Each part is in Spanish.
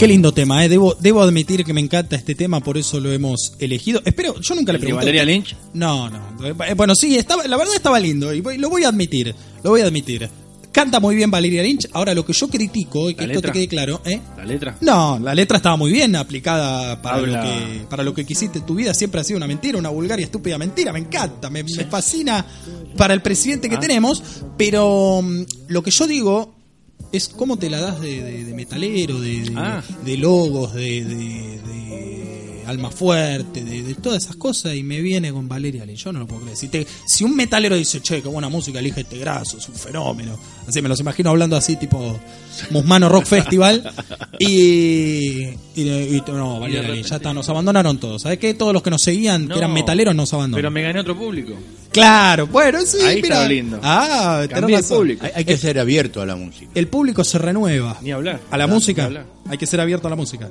Qué lindo tema, ¿eh? Debo, debo admitir que me encanta este tema, por eso lo hemos elegido. Espero, yo nunca le ¿El de pregunté. Valeria Lynch? No, no. Eh, Bueno, sí, estaba, la verdad estaba lindo y lo voy a admitir. Lo voy a admitir. Canta muy bien Valeria Lynch. Ahora, lo que yo critico, y que ¿La esto te quede claro, ¿eh? ¿La letra? No, la letra estaba muy bien aplicada para Habla- lo que para lo que quisiste. Tu vida siempre ha sido una mentira, una vulgar y estúpida mentira. Me encanta, me, me fascina para el presidente que Ah. tenemos. Pero mm, lo que yo digo es cómo te la das de, de- de metalero, de, de- Ah. de logos, de, alma fuerte, de, todas esas cosas y me viene con Valeria. Yo no lo puedo creer. Si, te- si un metalero dice, che, qué buena música, elige este graso, es un fenómeno. Así me los imagino hablando así, tipo Musmano Rock Festival. Y, y, y- no, Valeria Lynch, ya está, nos abandonaron todos. ¿Sabes qué? Todos los que nos seguían, No, que eran metaleros, nos abandonaron. Pero me gané otro público. Claro, bueno, sí, Ahí mira. está lindo. Ah, el razón. público. Hay, hay que ser abierto a la música. El público se renueva. Ni hablar. A la Ni música. hablar. Hay que ser abierto a la música.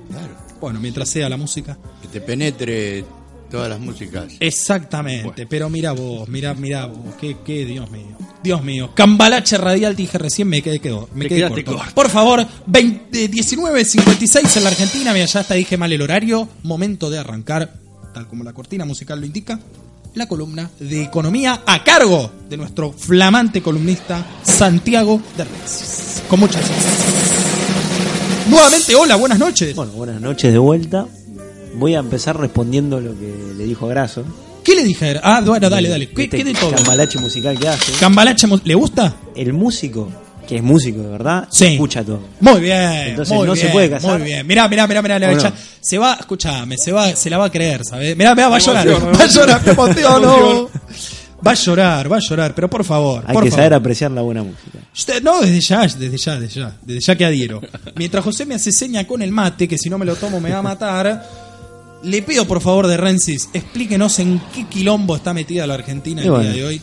Bueno, mientras sea la música. Que te penetre todas las músicas. Exactamente. Pero mira vos, mira, mira vos. Qué, qué, Dios mío. Dios mío. Cambalache radial, dije recién, me quedé, quedó, me quedé corto. corto. Por favor, 20, 19.56 en la Argentina. Mira, ya hasta dije mal el horario. Momento de arrancar, tal como la cortina musical lo indica, la columna de economía a cargo de nuestro flamante columnista Santiago de Recis. Con muchas gracias. Nuevamente, hola, buenas noches. Bueno, buenas noches de vuelta. Voy a empezar respondiendo lo que le dijo a Graso. ¿Qué le dije? Ah, bueno, dale, dale. ¿Qué, Este qué de todo? cambalache musical que hace. Cambalache, ¿le gusta? El músico, que es músico de verdad, Sí. escucha todo. Muy bien. Entonces muy no se puede casar. Muy bien. Mirá, mirá, mirá, mirá. ¿O no? Se va, escúchame, se va, se la va a creer, ¿sabes? Mirá, mirá, va a llorar. Va a llorar, emociono. emociono. Va a llorar, va a llorar, pero por favor. Hay por que favor. saber apreciar la buena música. No, desde ya, desde ya, desde ya, desde ya que adhiero. Mientras José me hace seña con el mate, que si no me lo tomo me va a matar, le pido por favor de Rensis, explíquenos en qué quilombo está metida la Argentina el bueno. día de hoy.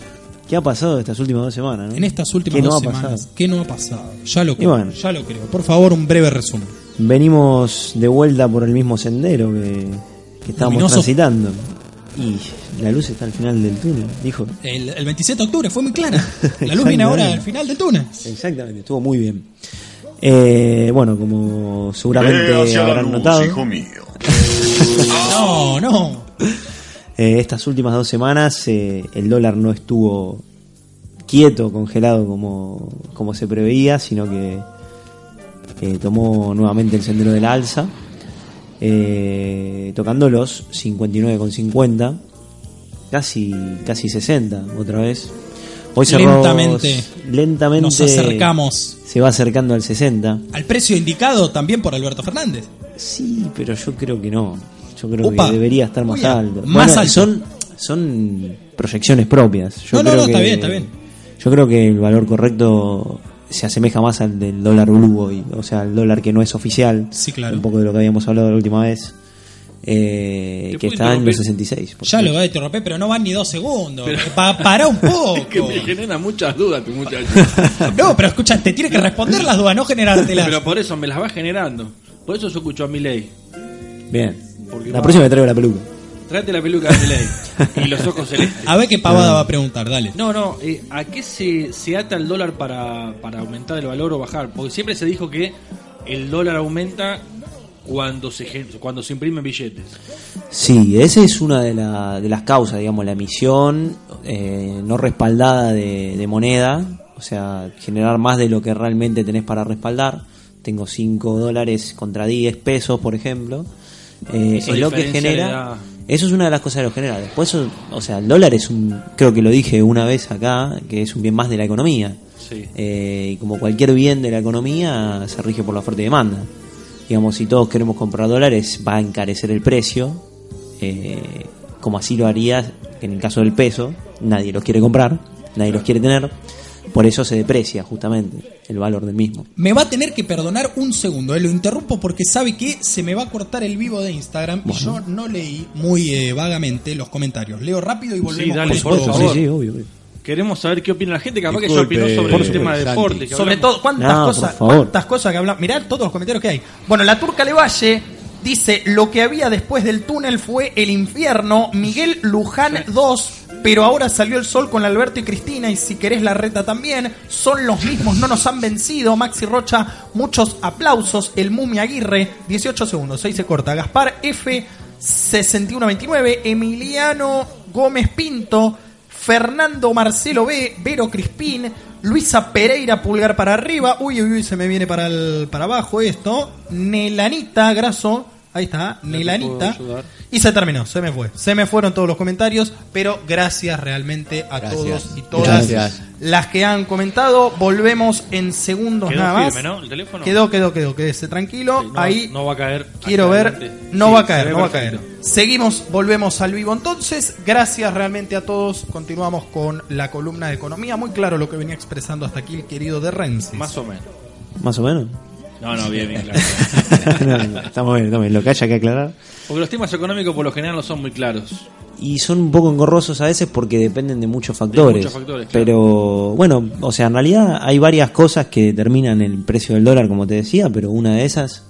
¿Qué ha pasado estas últimas dos semanas? no? En estas últimas ¿Qué no dos semanas. pasado? ¿Qué no ha pasado? Ya lo creo, bueno. ya lo creo. Por favor, un breve resumen. Venimos de vuelta por el mismo sendero que, que estábamos Luminoso. transitando. Y la luz está al final del túnel, dijo. El, el 27 de octubre fue muy clara. La luz viene ahora al final del túnel. Exactamente, estuvo muy bien. Eh, bueno, como seguramente la habrán luz, notado, hijo mío. No, no. eh, estas últimas dos semanas eh, el dólar no estuvo quieto, congelado como, como se preveía, sino que eh, tomó nuevamente el sendero del alza, tocando los 59,50, casi, casi 60 otra vez. Hoy cerró- Lentamente. lentamente Nos acercamos se va acercando al 60. al precio indicado también por Alberto Fernández. Sí, pero yo creo que no. Yo creo que debería estar más alto. más Bueno, alto. Son, son proyecciones propias. Yo No, no, creo no, que, está bien, está bien. Yo creo que el valor correcto se asemeja más al del dólar blue hoy, o sea, el dólar que no es oficial. Sí, claro. Un poco de lo que habíamos hablado la última vez. eh, ¿Te que está en los interrumpir? 66. por Ya lo va a interrumpir, pero no van ni dos segundos. Pa- para un poco. Que me genera muchas dudas tu muchacho. No, pero escucha, te tiene que responder las dudas, no generártelas. Pero por eso me las va generando. Por eso yo escucho a mi ley. Bien. Porque La va- próxima me traigo la peluca. Tráete la peluca de ley. y los ojos celestes. A ver qué pavada va a preguntar, dale. No, no, eh, ¿a qué se, se ata el dólar para, para aumentar el valor o bajar? Porque siempre se dijo que el dólar aumenta cuando se cuando se imprimen billetes. Sí, esa es una de, la- de las causas, digamos, la emisión eh, no respaldada de, de moneda, o sea, generar más de lo que realmente tenés para respaldar. Tengo 5 dólares contra 10 pesos, por ejemplo. Eh, es lo que genera. Eso es una de las cosas que lo genera. Después, eso- o sea, el dólar es un, creo que lo dije una vez acá, que es un bien más de la economía. Sí. Eh, y como cualquier bien de la economía, se rige por la oferta y demanda. Digamos, si todos queremos comprar dólares, va a encarecer el precio, eh, como así lo haría en el caso del peso. Nadie los quiere comprar, nadie los quiere tener. Por eso se deprecia justamente el valor del mismo. Me va a tener que perdonar un segundo, eh, lo interrumpo porque sabe que se me va a cortar el vivo de Instagram y yo no leí muy eh, vagamente los comentarios. Leo rápido y volvemos Sí, dale, con por favor. Sí, sí, obvio. obvio. Queremos saber qué opina la gente, capaz que ya opinó sobre por el tema de deporte. Sobre todo, ¿cuántas No, cosas, cuántas cosas que hablamos? Mirá todos los comentarios que hay. Bueno, la Turca Levalle dice, lo que había después del túnel fue el infierno. Miguel Luján 2, pero ahora salió el sol con Alberto y Cristina y si querés la reta también, son los mismos, no nos han vencido. Maxi Rocha, muchos aplausos. El Mumi Aguirre, 18 segundos, ahí se corta. Gaspar F, 6129. Emiliano Gómez Pinto, Fernando Marcelo B, Vero Crispín, Luisa Pereira, pulgar para arriba. Uy, uy, uy, se me viene para, el, para abajo esto. Nelanita Graso, ahí está, ayudar. Y se terminó, se me fue. Se me fueron todos los comentarios, pero gracias realmente a Gracias. todos y todas Gracias. las que han comentado. Volvemos en segundos Quedó nada más. firme, ¿no? El teléfono. Quedó, quedó, quedó, quédese tranquilo. Sí, no, Ahí no va a caer. quiero ver, no Sí, va a caer, no va a caer. Seguimos, volvemos al vivo entonces. Gracias realmente a todos. Continuamos con la columna de economía. Muy claro lo que venía expresando hasta aquí el querido de Rensis. Más o menos. Más o menos. No, no, bien, bien, claro. No, no, estamos bien, estamos bien. Lo que haya que aclarar. Porque los temas económicos por lo general no son muy claros. Y son un poco engorrosos a veces porque dependen de muchos factores. muchos factores, claro. Pero bueno, o sea, en realidad hay varias cosas que determinan el precio del dólar, como te decía, pero una de esas,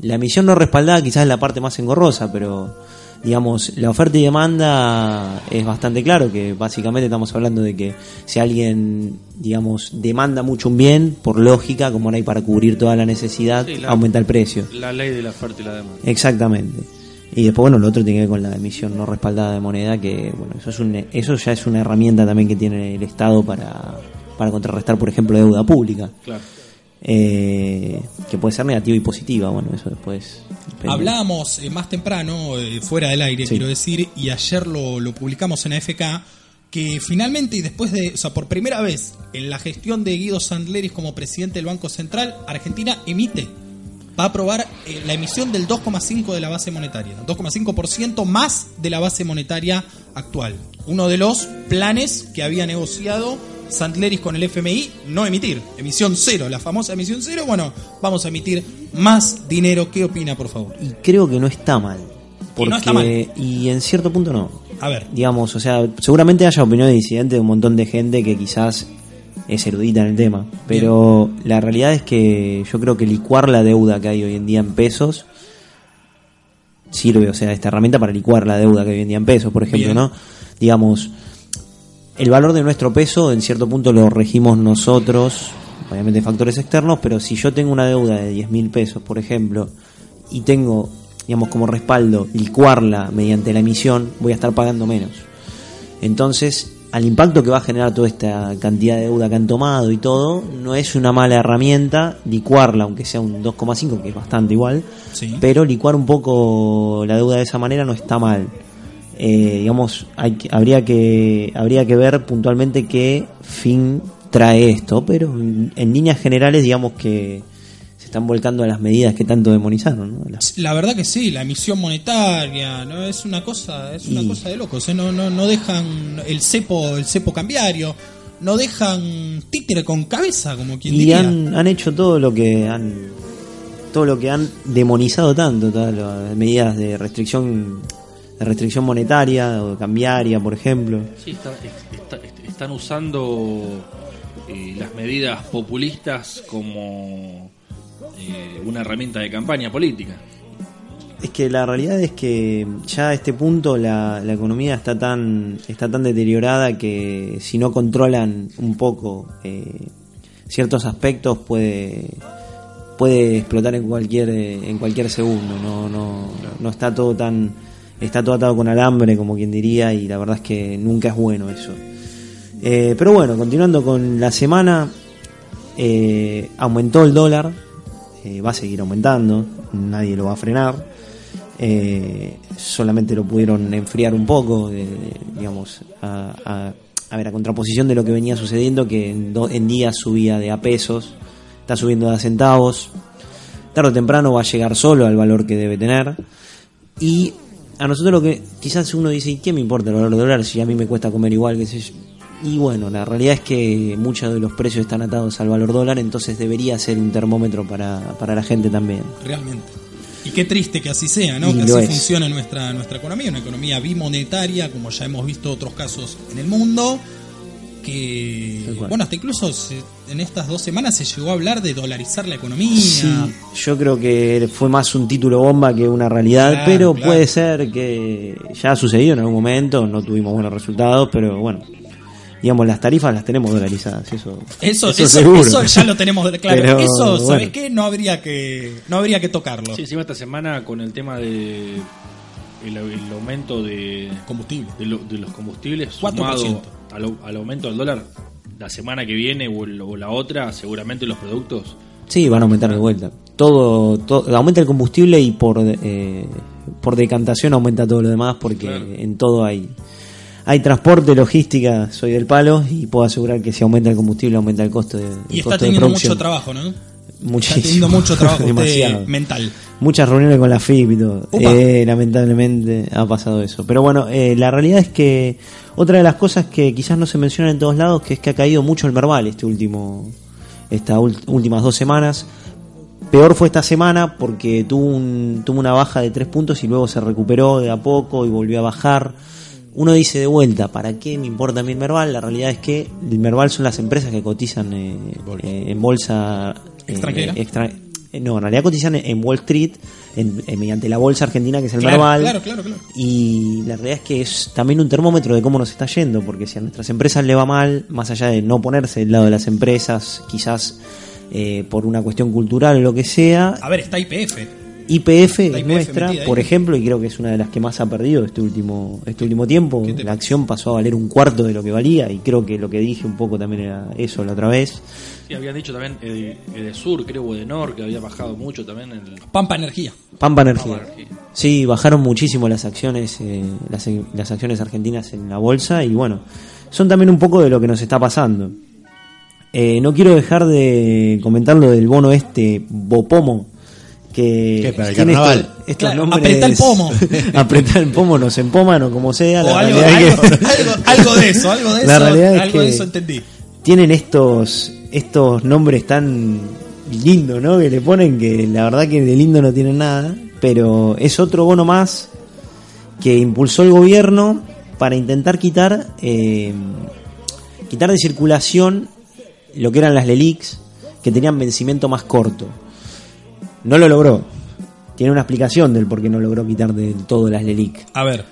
la emisión no respaldada quizás es la parte más engorrosa, pero digamos, la oferta y demanda es bastante claro que básicamente estamos hablando de que si alguien, digamos, demanda mucho un bien, por lógica, como no hay para cubrir toda la necesidad, Sí, la- aumenta el precio. La ley de la oferta y la demanda. Exactamente. Y después, bueno, lo otro tiene que ver con la emisión no respaldada de moneda, que, bueno, eso, es un, eso ya es una herramienta también que tiene el Estado para, para contrarrestar, por ejemplo, deuda pública, Claro. Eh, que puede ser negativa y positiva, bueno, eso después... depende. Hablábamos eh, más temprano, eh, fuera del aire, Sí. quiero decir, y ayer lo, lo publicamos en AFK, que finalmente y después de, o sea, por primera vez en la gestión de Guido Sandleris como presidente del Banco Central, Argentina emite, va a aprobar eh, la emisión del 2,5 de la base monetaria, 2,5% más de la base monetaria actual. Uno de los planes que había negociado Sandleris con el FMI, no emitir, emisión cero, la famosa emisión cero, bueno, vamos a emitir más dinero. ¿Qué opina, por favor? Y creo que no está mal. Porque, no está mal. y en cierto punto no. A ver, Digamos, o sea, seguramente haya opiniones disidentes de un montón de gente que quizás es erudita en el tema. Pero la realidad es que yo creo que licuar la deuda que hay hoy en día en pesos sirve, o sea, esta herramienta para licuar la deuda que hay hoy en día en pesos, por ejemplo, Bien. ¿no? Digamos, el valor de nuestro peso en cierto punto lo regimos nosotros, obviamente factores externos, pero si yo tengo una deuda de 10 mil pesos, por ejemplo, y tengo, digamos, como respaldo licuarla mediante la emisión, voy a estar pagando menos. Entonces, al impacto que va a generar toda esta cantidad de deuda que han tomado y todo, no es una mala herramienta licuarla, aunque sea un 2,5, que es bastante igual, Sí. pero licuar un poco la deuda de esa manera no está mal. Eh, digamos, hay habría que habría que ver puntualmente qué fin trae esto, pero en, en líneas generales, digamos que se están volcando a las medidas que tanto demonizaron. ¿no? Las- La verdad que sí, la emisión monetaria, no es una cosa, es una Y- cosa de locos, ¿eh? no, no, no dejan el cepo, el cepo cambiario, no dejan títere con cabeza, como quien y diría. han, han hecho todo lo que han todo lo que han demonizado tanto, todas las medidas de restricción de restricción monetaria o cambiaria, por ejemplo. Sí, está- está- est- están usando eh, las medidas populistas como eh, una herramienta de campaña política. Es que la realidad es que ya a este punto la, la economía está tan está tan deteriorada que si no controlan un poco eh, ciertos aspectos puede puede explotar en cualquier en cualquier segundo no no no está todo tan está todo atado con alambre como quien diría y la verdad es que nunca es bueno eso. Eh, pero bueno continuando con la semana eh, aumentó el dólar eh, va a seguir aumentando nadie lo va a frenar solamente lo pudieron enfriar un poco, digamos, a ver, a contraposición de lo que venía sucediendo, que en, do- en días subía de a pesos, está subiendo de a centavos, tarde o temprano va a llegar solo al valor que debe tener, y a nosotros lo que quizás uno dice, ¿y qué me importa el valor del dólar si a mí me cuesta comer igual? que? Y bueno, la realidad es que muchos de los precios están atados al valor dólar, entonces debería ser un termómetro para, para la gente también. Realmente. Y qué triste que así sea, ¿no? Y que así es. funcione nuestra, nuestra economía, una economía bimonetaria, como ya hemos visto otros casos en el mundo. Que, bueno, hasta incluso se- en estas dos semanas se llegó a hablar de dolarizar la economía. Sí, yo creo que fue más un título bomba que una realidad, Claro, pero claro. puede ser que ya ha sucedido en algún momento, no tuvimos buenos resultados, pero bueno, digamos, las tarifas las tenemos dolarizadas, eso, Eso, eso, seguro. eso ya lo tenemos claro. Pero, eso, ¿sabes bueno. qué? No habría que, no habría que tocarlo. Sí, encima esta semana con el tema de el, el aumento de, Combustible. de, lo- de los combustibles 4%. sumado al, al aumento del dólar, la semana que viene o, el- o la otra, seguramente los productos Sí, van a aumentar de vuelta. Todo, todo aumenta el combustible y por eh, por decantación aumenta todo lo demás porque Claro. en todo hay hay transporte, logística, soy del palo y puedo asegurar que si aumenta el combustible aumenta el costo de Y está costo teniendo producción. mucho trabajo, ¿no? Muchísimo. Está teniendo mucho trabajo Demasiado. mental. Muchas reuniones con la FIP y todo. Eh, lamentablemente ha pasado eso. Pero bueno, eh, la realidad es que otra de las cosas que quizás no se menciona en todos lados, que es que ha caído mucho el Merval este último, estas últimas dos semanas. Peor fue esta semana porque tuvo, un, tuvo una baja de tres puntos y luego se recuperó de a poco y volvió a bajar. Uno dice de vuelta, ¿para qué me importa a mí el Merval? La realidad es que el Merval son las empresas que cotizan eh, eh, en bolsa eh, ¿Extranjera? extra- eh, no, en realidad cotizan en Wall Street en- en- mediante la bolsa argentina que es el Claro, Merval. claro, claro, claro. Y la realidad es que es también un termómetro de cómo nos está yendo, porque si a nuestras empresas le va mal, más allá de no ponerse del lado de las empresas, quizás eh, por una cuestión cultural o lo que sea, A ver, está IPF. IPF es nuestra, por ejemplo, y creo que es una de las que más ha perdido este último este último tiempo. ¿Qué te La acción pasó a valer un cuarto de lo que valía, y creo que lo que dije un poco también era eso la otra vez. Sí, habían dicho también eh, de Sur, creo, o de Nor, que había bajado mucho también el Pampa Energía. Pampa Energía. Pampa Energía. Sí, bajaron muchísimo las acciones, eh, las, las acciones argentinas en la bolsa y bueno, son también un poco de lo que nos está pasando. Eh, no quiero dejar de comentar lo del bono este Bopomo que ¿Qué, para el tiene carnaval? estos, estos Claro, nombres apretá el pomo. apretá el pomo nos empoman o como sea O la algo, es que- algo, algo- algo de eso, algo de La eso, realidad es algo de que- eso entendí. tienen estos estos nombres tan lindos, ¿no? Que le ponen que la verdad que de lindo no tienen nada, pero es otro bono más que impulsó el gobierno para intentar quitar eh, quitar de circulación lo que eran las LELIX que tenían vencimiento más corto. No lo logró. Tiene una explicación del por qué no logró quitar del todo las LELIC. A ver,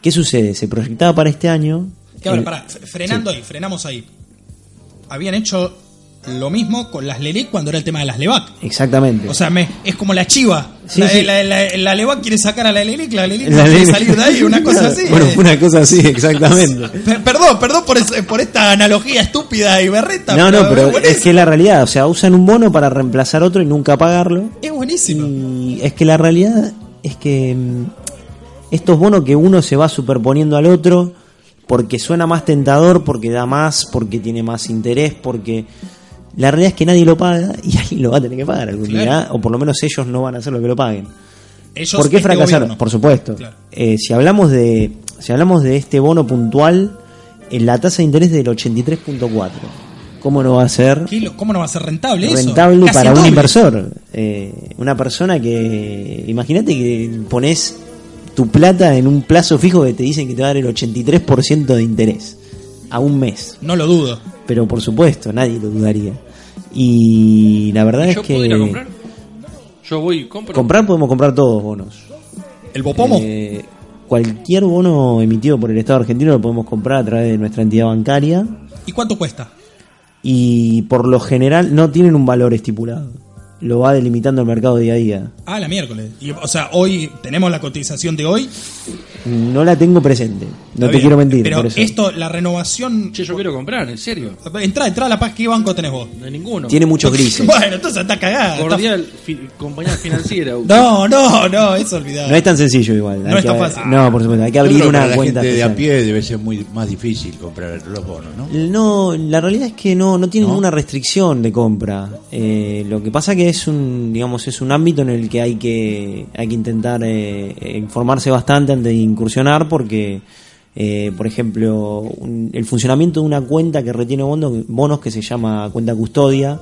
¿Qué sucede? Se proyectaba para este año. que a ver, el- pará, frenando ahí, frenamos ahí. Habían hecho lo mismo con las LELIC cuando era el tema de las LEVAC. Exactamente. O sea, me, es como la chiva. Sí, la, sí. la, la- la LEVAC quiere sacar a la LELIC, la LELIC La no quiere salir de ahí, una cosa así. Bueno, una cosa así, exactamente. Per- Perdón, perdón por, es- por esta analogía estúpida y berreta. No, no, pero buenísimo. es que la realidad, o sea, usan un bono para reemplazar otro y nunca pagarlo. es buenísimo. Y es que la realidad es que mm, estos bonos que uno se va superponiendo al otro porque suena más tentador, porque da más, porque tiene más interés, porque la realidad es que nadie lo paga y alguien lo va a tener que pagar algún Claro. día, o por lo menos ellos no van a hacer lo que lo paguen. Ellos, ¿Por qué este fracasaron? gobierno. Por supuesto. Claro. Eh, si hablamos de si hablamos de este bono puntual, en la tasa de interés del 83.4. ¿Cómo no va a ser ¿Qué lo- ¿Cómo no va a ser rentable eso? rentable para un inversor? Eh, una persona que imagínate que pones tu plata en un plazo fijo que te dicen que te va a dar el 83% de interés a un mes. No lo dudo. Pero por supuesto, nadie lo dudaría. Y la verdad es ¿Yo que puedo ir a comprar? Yo voy y compro. comprar podemos comprar todos bonos. ¿El Bopomo? Eh, cualquier bono emitido por el Estado argentino lo podemos comprar a través de nuestra entidad bancaria ¿Y cuánto cuesta? y por lo general no tienen un valor estipulado. Lo va delimitando el mercado día a día. Ah, la miércoles. Y, o sea, hoy tenemos la cotización de hoy. No la tengo presente. No Está te bien. quiero mentir. Pero por eso. esto, la renovación. Che, yo quiero comprar, en serio. Entra, entra a la paz. ¿Qué banco tenés vos? No hay ninguno. Tiene muchos grises. Bueno, entonces está cagada. está- Cordial, fi- compañía financiera. No, no, no, eso olvidado. No es tan sencillo igual. No es tan fácil. No, por supuesto. Hay que abrir una para la cuenta. gente de a pie debe ser muy más difícil comprar los bonos, ¿no? No, la realidad es que no, no tiene ¿No? ninguna restricción de compra. Eh, lo que pasa que es un, digamos, es un ámbito en el que hay que, hay que intentar eh, informarse bastante antes de incursionar porque, eh, por ejemplo, el funcionamiento de una cuenta que retiene bonos, bonos que se llama cuenta custodia,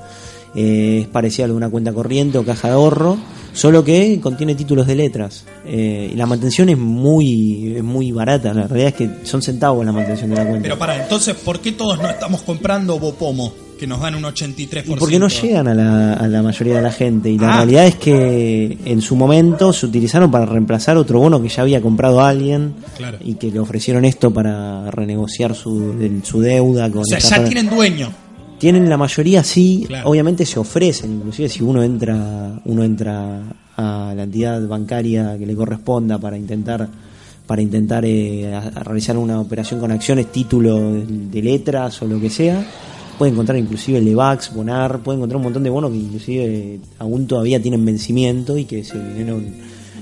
eh, es parecida a una cuenta corriente o caja de ahorro. Solo que contiene títulos de letras. Eh, y la mantención es muy, es muy barata. La realidad es que son centavos la mantención de la cuenta. Pero para, entonces, ¿por qué todos no estamos comprando Bopomo? Que nos dan un 83%. Y porque no llegan a la, a la mayoría de la gente. Y la Ah. realidad es que en su momento se utilizaron para reemplazar otro bono que ya había comprado alguien. Claro. Y que le ofrecieron esto para renegociar su, el- su deuda. Con O sea, ya tienen dueño. Tienen la mayoría sí, Claro. obviamente se ofrecen, inclusive si uno entra, uno entra a la entidad bancaria que le corresponda para intentar para intentar eh, a- a realizar una operación con acciones, título de letras o lo que sea, puede encontrar inclusive Levax, Bonar, puede encontrar un montón de bonos que inclusive aún todavía tienen vencimiento y que se vinieron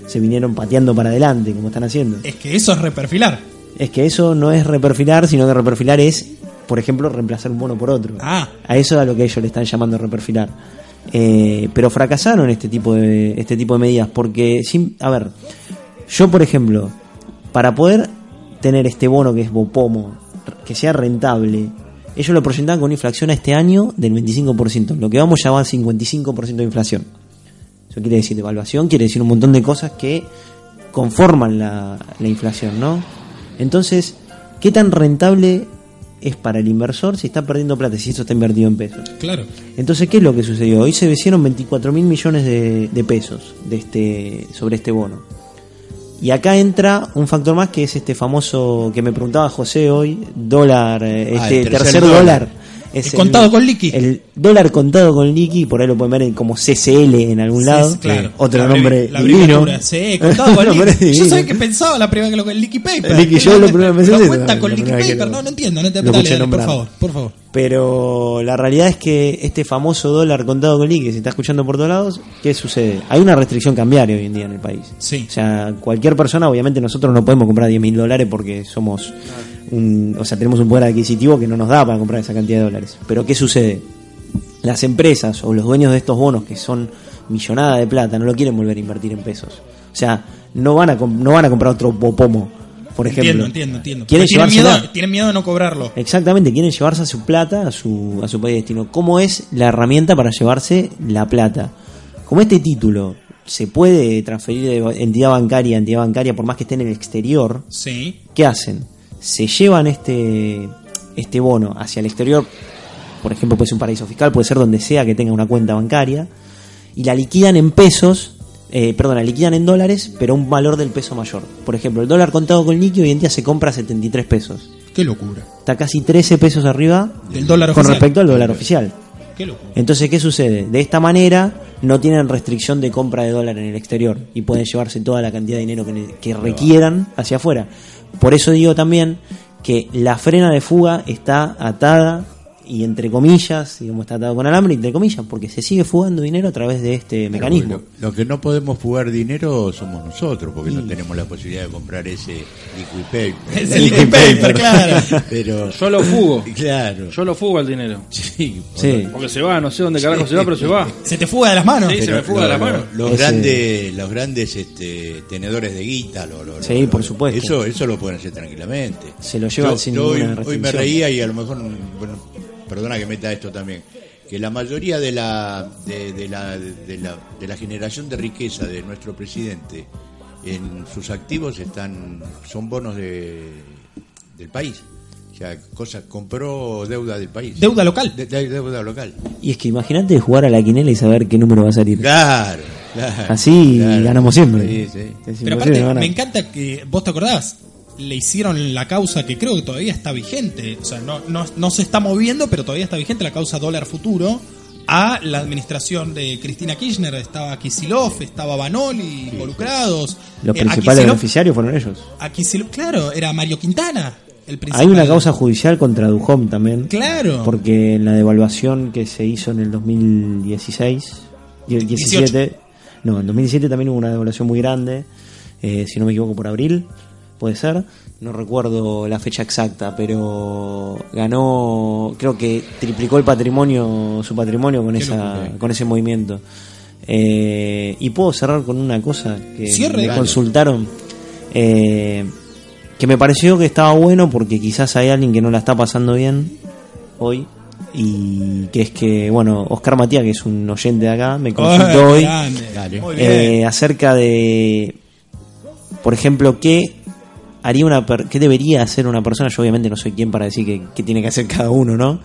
se vinieron pateando para adelante como están haciendo. Es que eso es reperfilar. Es que eso no es reperfilar, sino que reperfilar es, por ejemplo, reemplazar un bono por otro. Ah. A eso es a lo que ellos le están llamando reperfilar. Eh, pero fracasaron este tipo de este tipo de medidas porque, sin, a ver, yo por ejemplo, para poder tener este bono que es Bopomo, que sea rentable, ellos lo proyectaban con una inflación a este año del 25%, lo que vamos ya va a 55% de inflación. Eso quiere decir devaluación, quiere decir un montón de cosas que conforman la, la inflación, ¿no? Entonces, ¿qué tan rentable es para el inversor si está perdiendo plata, si eso está invertido en pesos? Claro. Entonces, ¿qué es lo que sucedió? Hoy se vencieron 24 mil millones de, de pesos de este, sobre este bono. Y acá entra un factor más que es este famoso que me preguntaba José hoy, dólar, eh, Ah, este tercer tercer, dólar. dólar. Es El contado con liqui. El dólar contado con liqui, por ahí lo pueden ver en- como CCL en algún Sí, lado. claro. Otro La nombre la divino. Sí, contado con liqui. Yo sabía que pensaba la primera que lo el liqui paper. Liqui, yo lo primero pensé cuenta con liqui paper. No, no entiendo. No te dale, por favor, por favor. Pero la realidad es que este famoso dólar contado con liqui se está escuchando por todos lados, ¿qué sucede? Hay una restricción cambiaria hoy en día en el país. Sí. O sea, cualquier persona, obviamente nosotros no podemos comprar 10 mil dólares porque somos un, o sea, tenemos un poder adquisitivo que no nos da para comprar esa cantidad de dólares. Pero ¿qué sucede? Las empresas o los dueños de estos bonos que son millonada de plata no lo quieren volver a invertir en pesos. O sea, no van a, no van a comprar otro Bopomo, por ejemplo. Entiendo, entiendo, entiendo. Quieren Tienen miedo, tienen miedo de no cobrarlo. Exactamente, quieren llevarse a su plata, a su, a su país de destino. ¿Cómo es la herramienta para llevarse la plata? Como este título se puede transferir de entidad bancaria a entidad bancaria por más que esté en el exterior, Sí. ¿qué hacen? Se llevan este, este bono hacia el exterior, por ejemplo, puede ser un paraíso fiscal, puede ser donde sea que tenga una cuenta bancaria, y la liquidan en pesos, eh, perdón, la liquidan en dólares, pero un valor del peso mayor. Por ejemplo, el dólar contado con liqui hoy en día se compra a 73 pesos. Qué locura. Está casi 13 pesos arriba Del dólar con oficial. respecto al dólar oficial. Qué locura. Entonces, ¿qué sucede? De esta manera no tienen restricción de compra de dólar en el exterior y pueden llevarse toda la cantidad de dinero que, que requieran hacia afuera. Por eso digo también que la frena de fuga está atada y entre comillas, digamos, está atado con alambre, entre comillas, porque se sigue fugando dinero a través de este mecanismo. Lo, lo que no podemos fugar dinero somos nosotros, porque no tenemos la posibilidad de comprar ese liquid paper. Es el liquid paper, claro. Pero, Yo lo fugo. claro. Yo lo fugo al dinero. Sí, Sí. Porque se va, no sé dónde carajo se va, pero se va. Se te fuga de las manos. Sí, se me fuga de las manos. lo- Los Ese- grandes, los grandes este, tenedores de guita, lo- lo- Sí, lo- por supuesto. Eso, eso lo pueden hacer tranquilamente. Se lo llevan Yo- sin yo hoy, hoy me reía y a lo mejor, bueno, perdona que meta esto también, que la mayoría de la, de, de la, de la, de la generación de riqueza de nuestro presidente en sus activos están son bonos de, del país. O sea, cosas, compró deuda del país. Deuda local. De- de- deuda local. Y es que imagínate jugar a la quinela y saber qué número va a salir. Claro, claro. Así claro. ganamos siempre. Sí, sí. Es Pero aparte, me encanta que, vos te acordás, le hicieron la causa que creo que todavía está vigente. O sea, no, no, no se está moviendo, pero todavía está vigente la causa dólar futuro a la administración de Cristina Kirchner. Estaba Kisilov, estaba Banoli involucrados. Los Eh, principales beneficiarios fueron ellos. a claro, era Mario Quintana. El Hay principal. una causa judicial contra Dujom también. Claro. Porque en la devaluación que se hizo en el 2016, y el 17, no, en 2017 también hubo una devaluación muy grande, eh, si no me equivoco por abril, puede ser, no recuerdo la fecha exacta, pero ganó, creo que triplicó el patrimonio, su patrimonio con esa, con ese movimiento. Eh, y puedo cerrar con una cosa que Cierre. me Dale. consultaron. Eh, que me pareció que estaba bueno porque quizás hay alguien que no la está pasando bien hoy y que es que, bueno, Oscar Matías, que es un oyente de acá, me Oh, consultó hoy. Muy bien. eh, acerca de, por ejemplo, qué haría una, per- qué debería hacer una persona. Yo obviamente no soy quien para decir qué, qué tiene que hacer cada uno, ¿no?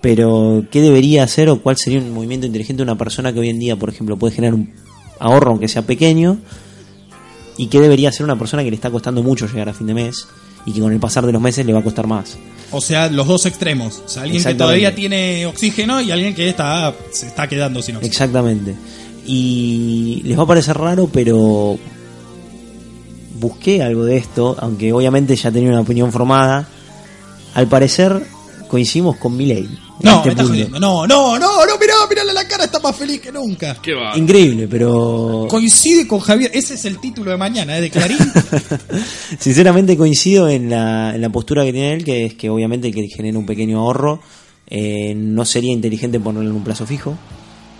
Pero qué debería hacer o cuál sería un movimiento inteligente de una persona que hoy en día, por ejemplo, puede generar un ahorro aunque sea pequeño y qué debería hacer una persona que le está costando mucho llegar a fin de mes y que con el pasar de los meses le va a costar más. O sea, los dos extremos. O sea, alguien que todavía tiene oxígeno y alguien que está se está quedando sin oxígeno. Exactamente. Y les va a parecer raro, pero busqué algo de esto, aunque obviamente ya tenía una opinión formada. Al parecer coincidimos con Milei. No, este me estás punto. jodiendo. No, no, no, no, mirá, mirá la cara, está más feliz que nunca. ¿Qué va? Increíble, pero Coincide con Javier. Ese es el título de mañana, ¿eh? De Clarín. sinceramente coincido en la, en la postura que tiene él, que es que obviamente que genera un pequeño ahorro eh, no sería inteligente ponerlo en un plazo fijo.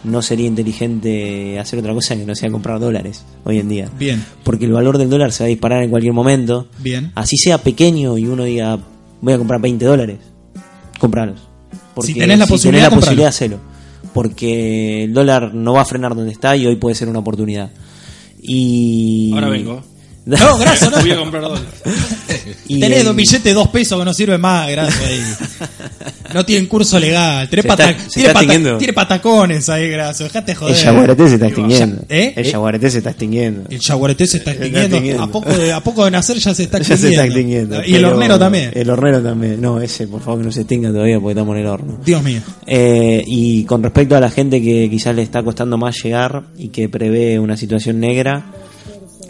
No sería inteligente hacer otra cosa que no sea comprar dólares hoy en día. Bien, Porque el valor del dólar se va a disparar en cualquier momento. bien. así sea pequeño y uno diga voy a comprar 20 dólares, compralos. Si tenés la posibilidad, la compralo. posibilidad, hacelo. Porque el dólar no va a frenar donde está y hoy puede ser una oportunidad. Y. Ahora vengo. No, gracias, no. Voy a comprar dólares. Y Tenés el- dos billetes de dos pesos que no sirven más, gracias ahí. No tienen curso legal. Pata- está- tiene, pata- tiene patacones ahí, gracias. Dejate joder. El yaguareté se está extinguiendo. ¿Eh? El yaguareté se está extinguiendo. El yaguareté se está extinguiendo. A, poco de, a poco de nacer ya se está Ya extinguiendo. se está extinguiendo. Y el hornero también. El hornero también. No, ese, por favor, que no se extinga todavía porque estamos en el horno. Dios mío. Eh, y con respecto a la gente que quizás le está costando más llegar y que prevé una situación negra,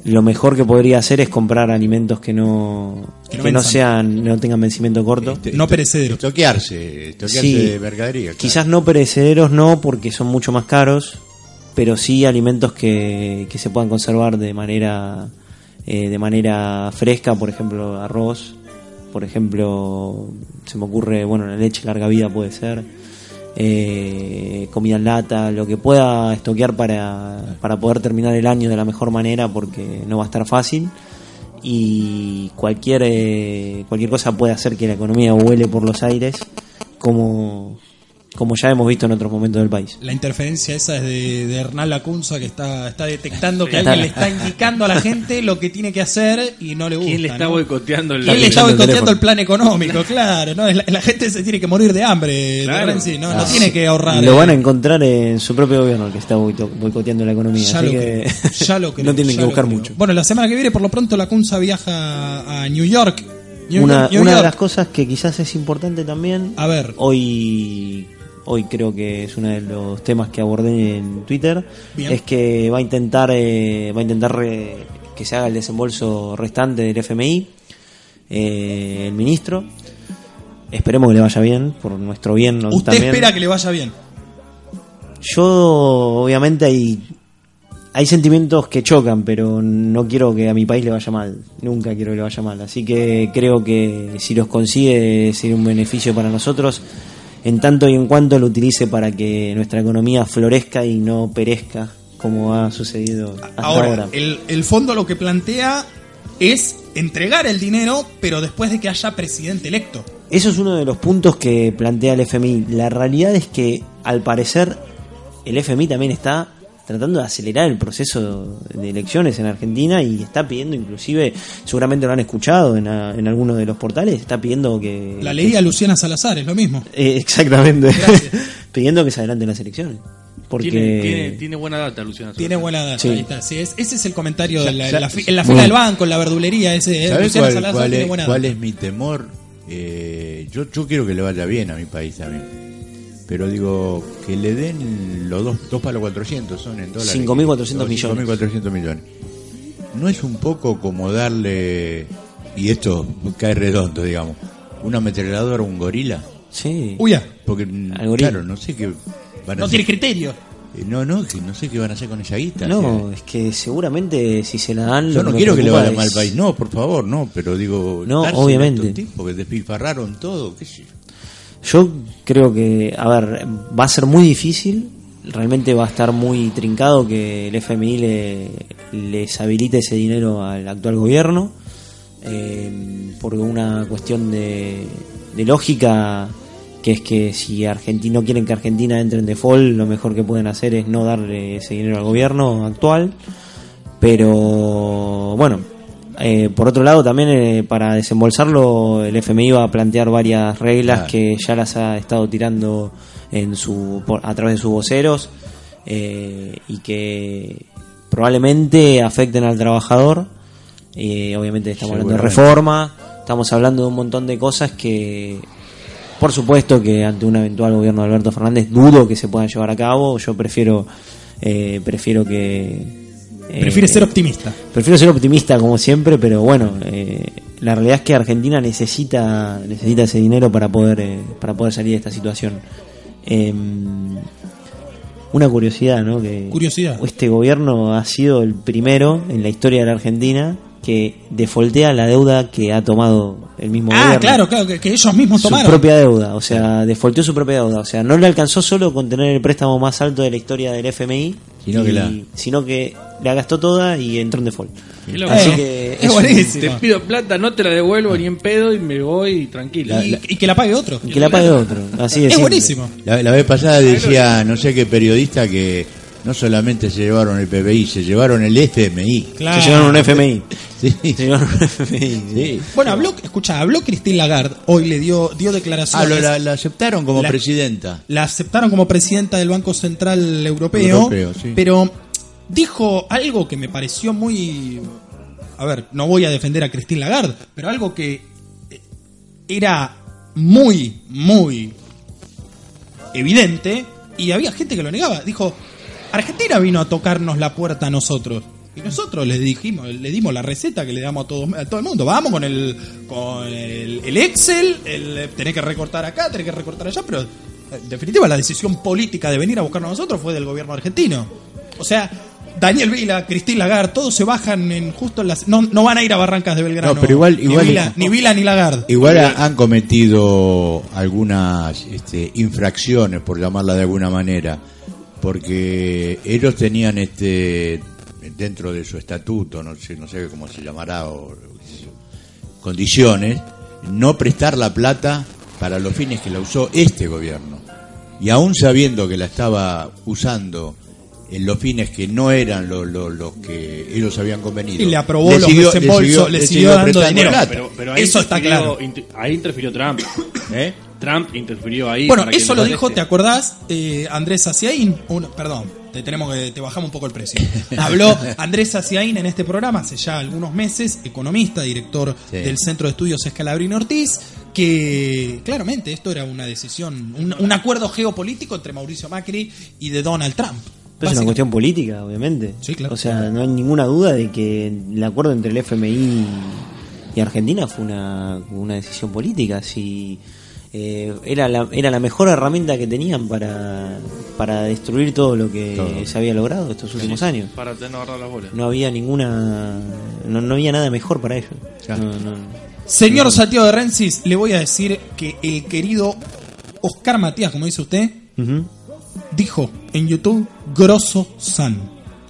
lo mejor que podría hacer es comprar alimentos que no Que que no sean no tengan vencimiento corto. Este, No esto- perecedero. Estoquearse, estoquearse Sí. de mercadería. claro. Quizás no perecederos no porque son mucho más caros, pero sí alimentos que, que se puedan conservar de manera eh, de manera fresca, por ejemplo arroz, por ejemplo se me ocurre bueno la leche larga vida puede ser, eh, comida en lata, lo que pueda estoquear para, para poder terminar el año de la mejor manera porque no va a estar fácil. Y cualquier eh, cualquier cosa puede hacer que la economía vuele por los aires como como ya hemos visto en otros momentos del país. La interferencia esa es de, de Hernán Lacunza que está, está detectando que alguien le está indicando a la gente lo que tiene que hacer y no le gusta. ¿Quién le está ¿no? boicoteando el ¿Quién le está el boicoteando el plan económico? Claro, ¿no? La, la gente se tiene que morir de hambre, Claro. Lorenzi, no, no tiene que ahorrar. Lo eh. van a encontrar en su propio gobierno el que está boicoteando la economía. Ya así lo, que creo, ya lo creo, no tienen ya que buscar creo. mucho. Bueno, la semana que viene, por lo pronto, la Cunza viaja a New York. New una York, New una de York. las cosas que quizás es importante también, A ver, hoy hoy creo que es uno de los temas que abordé en Twitter, Bien. es que va a intentar eh, va a intentar re- que se haga el desembolso restante del FMI, eh, el ministro. Esperemos que le vaya bien, por nuestro bien. ¿no? usted también. espera que le vaya bien. Yo, obviamente, hay, hay sentimientos que chocan, pero no quiero que a mi país le vaya mal. Nunca quiero que le vaya mal. Así que creo que si los consigue sería un beneficio para nosotros, en tanto y en cuanto lo utilice para que nuestra economía florezca y no perezca, como ha sucedido hasta Ahora, ahora. El, el fondo lo que plantea es entregar el dinero, pero después de que haya presidente electo. Eso es uno de los puntos que plantea el FMI. La realidad es que, al parecer, el FMI también está tratando de acelerar el proceso de elecciones en Argentina y está pidiendo, inclusive, seguramente lo han escuchado en, a- en algunos de los portales, está pidiendo que... La leía Luciana Salazar, es lo mismo. Eh, exactamente. Pidiendo que se adelanten las elecciones. Porque... Tiene, tiene, tiene buena data, Luciana. Tiene buena data. Sí. ahí está. Sí, es- ese es el comentario de la, Sa- en la, fi- fila del banco, en la verdulería. Ese, eh, ¿Sabes Luciana cuál, Salazar cuál tiene es, buena cuál data. es mi temor? Eh, yo, yo quiero que le vaya bien a mi país también. Pero digo, que le den los dos, dos para los 400, son en dólares. 5.400 Los millones. 5.400 millones. No es un poco como darle, y esto cae redondo, digamos, una ametralladora a un gorila. Sí. Uy, ya, Porque, Al gorila. claro, no sé qué van a no hacer. tiene criterio. Eh, No, no, que no sé qué van a hacer con esa guita. No, o sea, es que seguramente si se la dan... yo no quiero que le vaya es- mal al país, no, por favor, no, pero digo, No, dársela a obviamente. estos tipos que despilfarraron todo, qué sé yo. Yo creo que, a ver, va a ser muy difícil, realmente va a estar muy trincado que el FMI le, les habilite ese dinero al actual gobierno, eh, por una cuestión de, de lógica, que es que si Argentina no quieren que Argentina entre en default, lo mejor que pueden hacer es no darle ese dinero al gobierno actual. Pero bueno, eh, por otro lado también eh, para desembolsarlo el FMI va a plantear varias reglas Claro. que ya las ha estado tirando en su por- a través de sus voceros eh, y que probablemente afecten al trabajador. Eh, obviamente estamos hablando de reforma, estamos hablando de un montón de cosas que, por supuesto que ante un eventual gobierno de Alberto Fernández dudo que se puedan llevar a cabo. Yo prefiero, eh, prefiero que... eh, Prefiere ser optimista. Prefiero ser optimista como siempre, pero bueno, eh, la realidad es que Argentina necesita necesita ese dinero para poder eh, para poder salir de esta situación. Em, una curiosidad, ¿no? Que Curiosidad. Este gobierno ha sido el primero en la historia de la Argentina que defoltea la deuda que ha tomado el mismo Ah, gobierno. claro, claro, que, que ellos mismos Su tomaron. propia deuda, o sea, defolteó su propia deuda. O sea, no le alcanzó solo con tener el préstamo más alto de la historia del FMI, Sino que y- la- sino que la gastó toda y entró en default. Así Eh, que es es un- buenísimo. Te pido plata, no te la devuelvo ni en pedo y me voy tranquilo. Y, y que la pague otro. que la pague otro. Así Es simple. buenísimo. La, la vez pasada decía no sé qué periodista que no solamente se llevaron el PBI, se llevaron el FMI. Claro. Se llevaron un FMI. Sí. Se llevaron un FMI. Sí. Bueno, habló, escucha, habló Christine Lagarde, hoy le dio, dio Ah, declaraciones. lo- la, la aceptaron como La- presidenta. la aceptaron como presidenta del Banco Central Europeo, Europeo, sí. pero dijo algo que me pareció muy... A ver, no voy a defender a Christine Lagarde, pero algo que eh, era muy, muy evidente y había gente que lo negaba. Dijo, Argentina vino a tocarnos la puerta a nosotros. Y nosotros le dijimos, le dimos la receta que le damos a todo, a todo el mundo. Vamos con el con el, el Excel, el, tenés que recortar acá, tenés que recortar allá, pero eh, en definitiva la decisión política de venir a buscarnos a nosotros fue del gobierno argentino. O sea, Daniel Vila, Cristín Lagarde, todos se bajan en justo en las... No, no van a ir a Barrancas de Belgrano. No, pero igual- ni Vila, ni Vila ni Lagarde. Igual ha- han cometido algunas este, infracciones, por llamarla de alguna manera, porque ellos tenían este dentro de su estatuto, no sé, no sé cómo se llamará, o, condiciones, no prestar la plata para los fines que la usó este gobierno. Y aún sabiendo que la estaba usando en los fines que no eran los los que ellos habían convenido. Y le aprobó le los siguió- desembolsos, le siguió dando prestando dinero. plata. Pero, pero ahí Eso está claro. ahí interfirió Trump. ¿Eh? Trump interfirió ahí. Bueno, para eso lo dijo, ¿te acordás? Eh, Andrés Aciaín, un- perdón, te tenemos que te bajamos un poco el precio. Habló Andrés Aciaín en este programa hace ya algunos meses, economista, director Sí. del Centro de Estudios Escalabrini Ortiz, que claramente esto era una decisión, un, un acuerdo geopolítico entre Mauricio Macri y de Donald Trump. Pero es una cuestión política, obviamente. Sí, claro. O sea, no hay ninguna duda de que el acuerdo entre el FMI y Argentina fue una, una decisión política. Si eh, era, la, era la mejor herramienta que tenían para, para destruir todo lo que Todo. se había logrado estos últimos años. Para tener agarrar las bolas. No había ninguna. No, no había nada mejor para ellos. Ya. No, no. Señor Santiago de Rensis, le voy a decir que el querido Oscar Matías, como dice usted, dijo en YouTube Grosso San.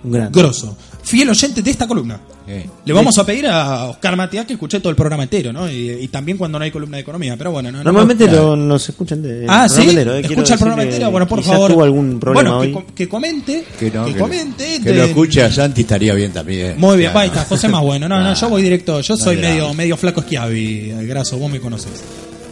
Grosso. Fiel oyente de esta columna. Eh. Le vamos a pedir a Oscar Matías que escuche todo el programa entero, ¿no? Y, y también cuando no hay columna de economía, pero bueno, no, no- Normalmente no- lo, nos escuchan de. Ah, sí, entero, eh. Quiero escucha el programa que entero. Bueno, por favor. tuvo algún problema bueno, que, hoy. com- que comente. Que, no, que, comente. que de- lo escuche a Santi estaría bien también. Muy bien, Claro. ahí está, José más bueno. No, no, yo voy directo. Yo soy medio, medio flaco esquiavi, el graso, vos me conoces.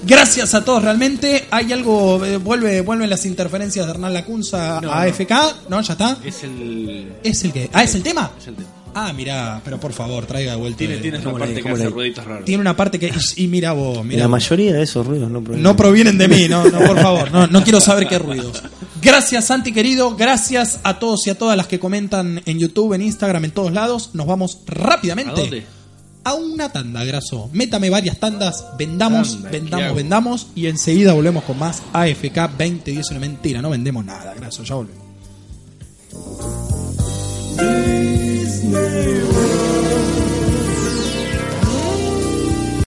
Gracias a todos, realmente. Hay algo, eh, vuelve, vuelven las interferencias de Hernán Lacunza No, a no. AFK, ¿no? Ya está. Es el. Es el que. Ah, es el tema. Es el tema. Ah, mirá, pero por favor, traiga de vuelta. Tiene, el- tiene esa ¿cómo le- parte que hace rueditas raras. tiene una parte que. Y, mira vos, mira. La vos. mayoría de esos ruidos no provienen. No provienen de mí, no, no, por favor, no, no quiero saber qué ruidos. Gracias, Santi querido, gracias a todos y a todas las que comentan en YouTube, en Instagram, en todos lados. Nos vamos rápidamente ¿A dónde? a una tanda, Graso. Métame varias tandas, vendamos, Tanda, ¿qué vendamos, vendamos y enseguida volvemos con más AFK 2010 es una mentira, no vendemos nada, Graso, ya volvemos. name.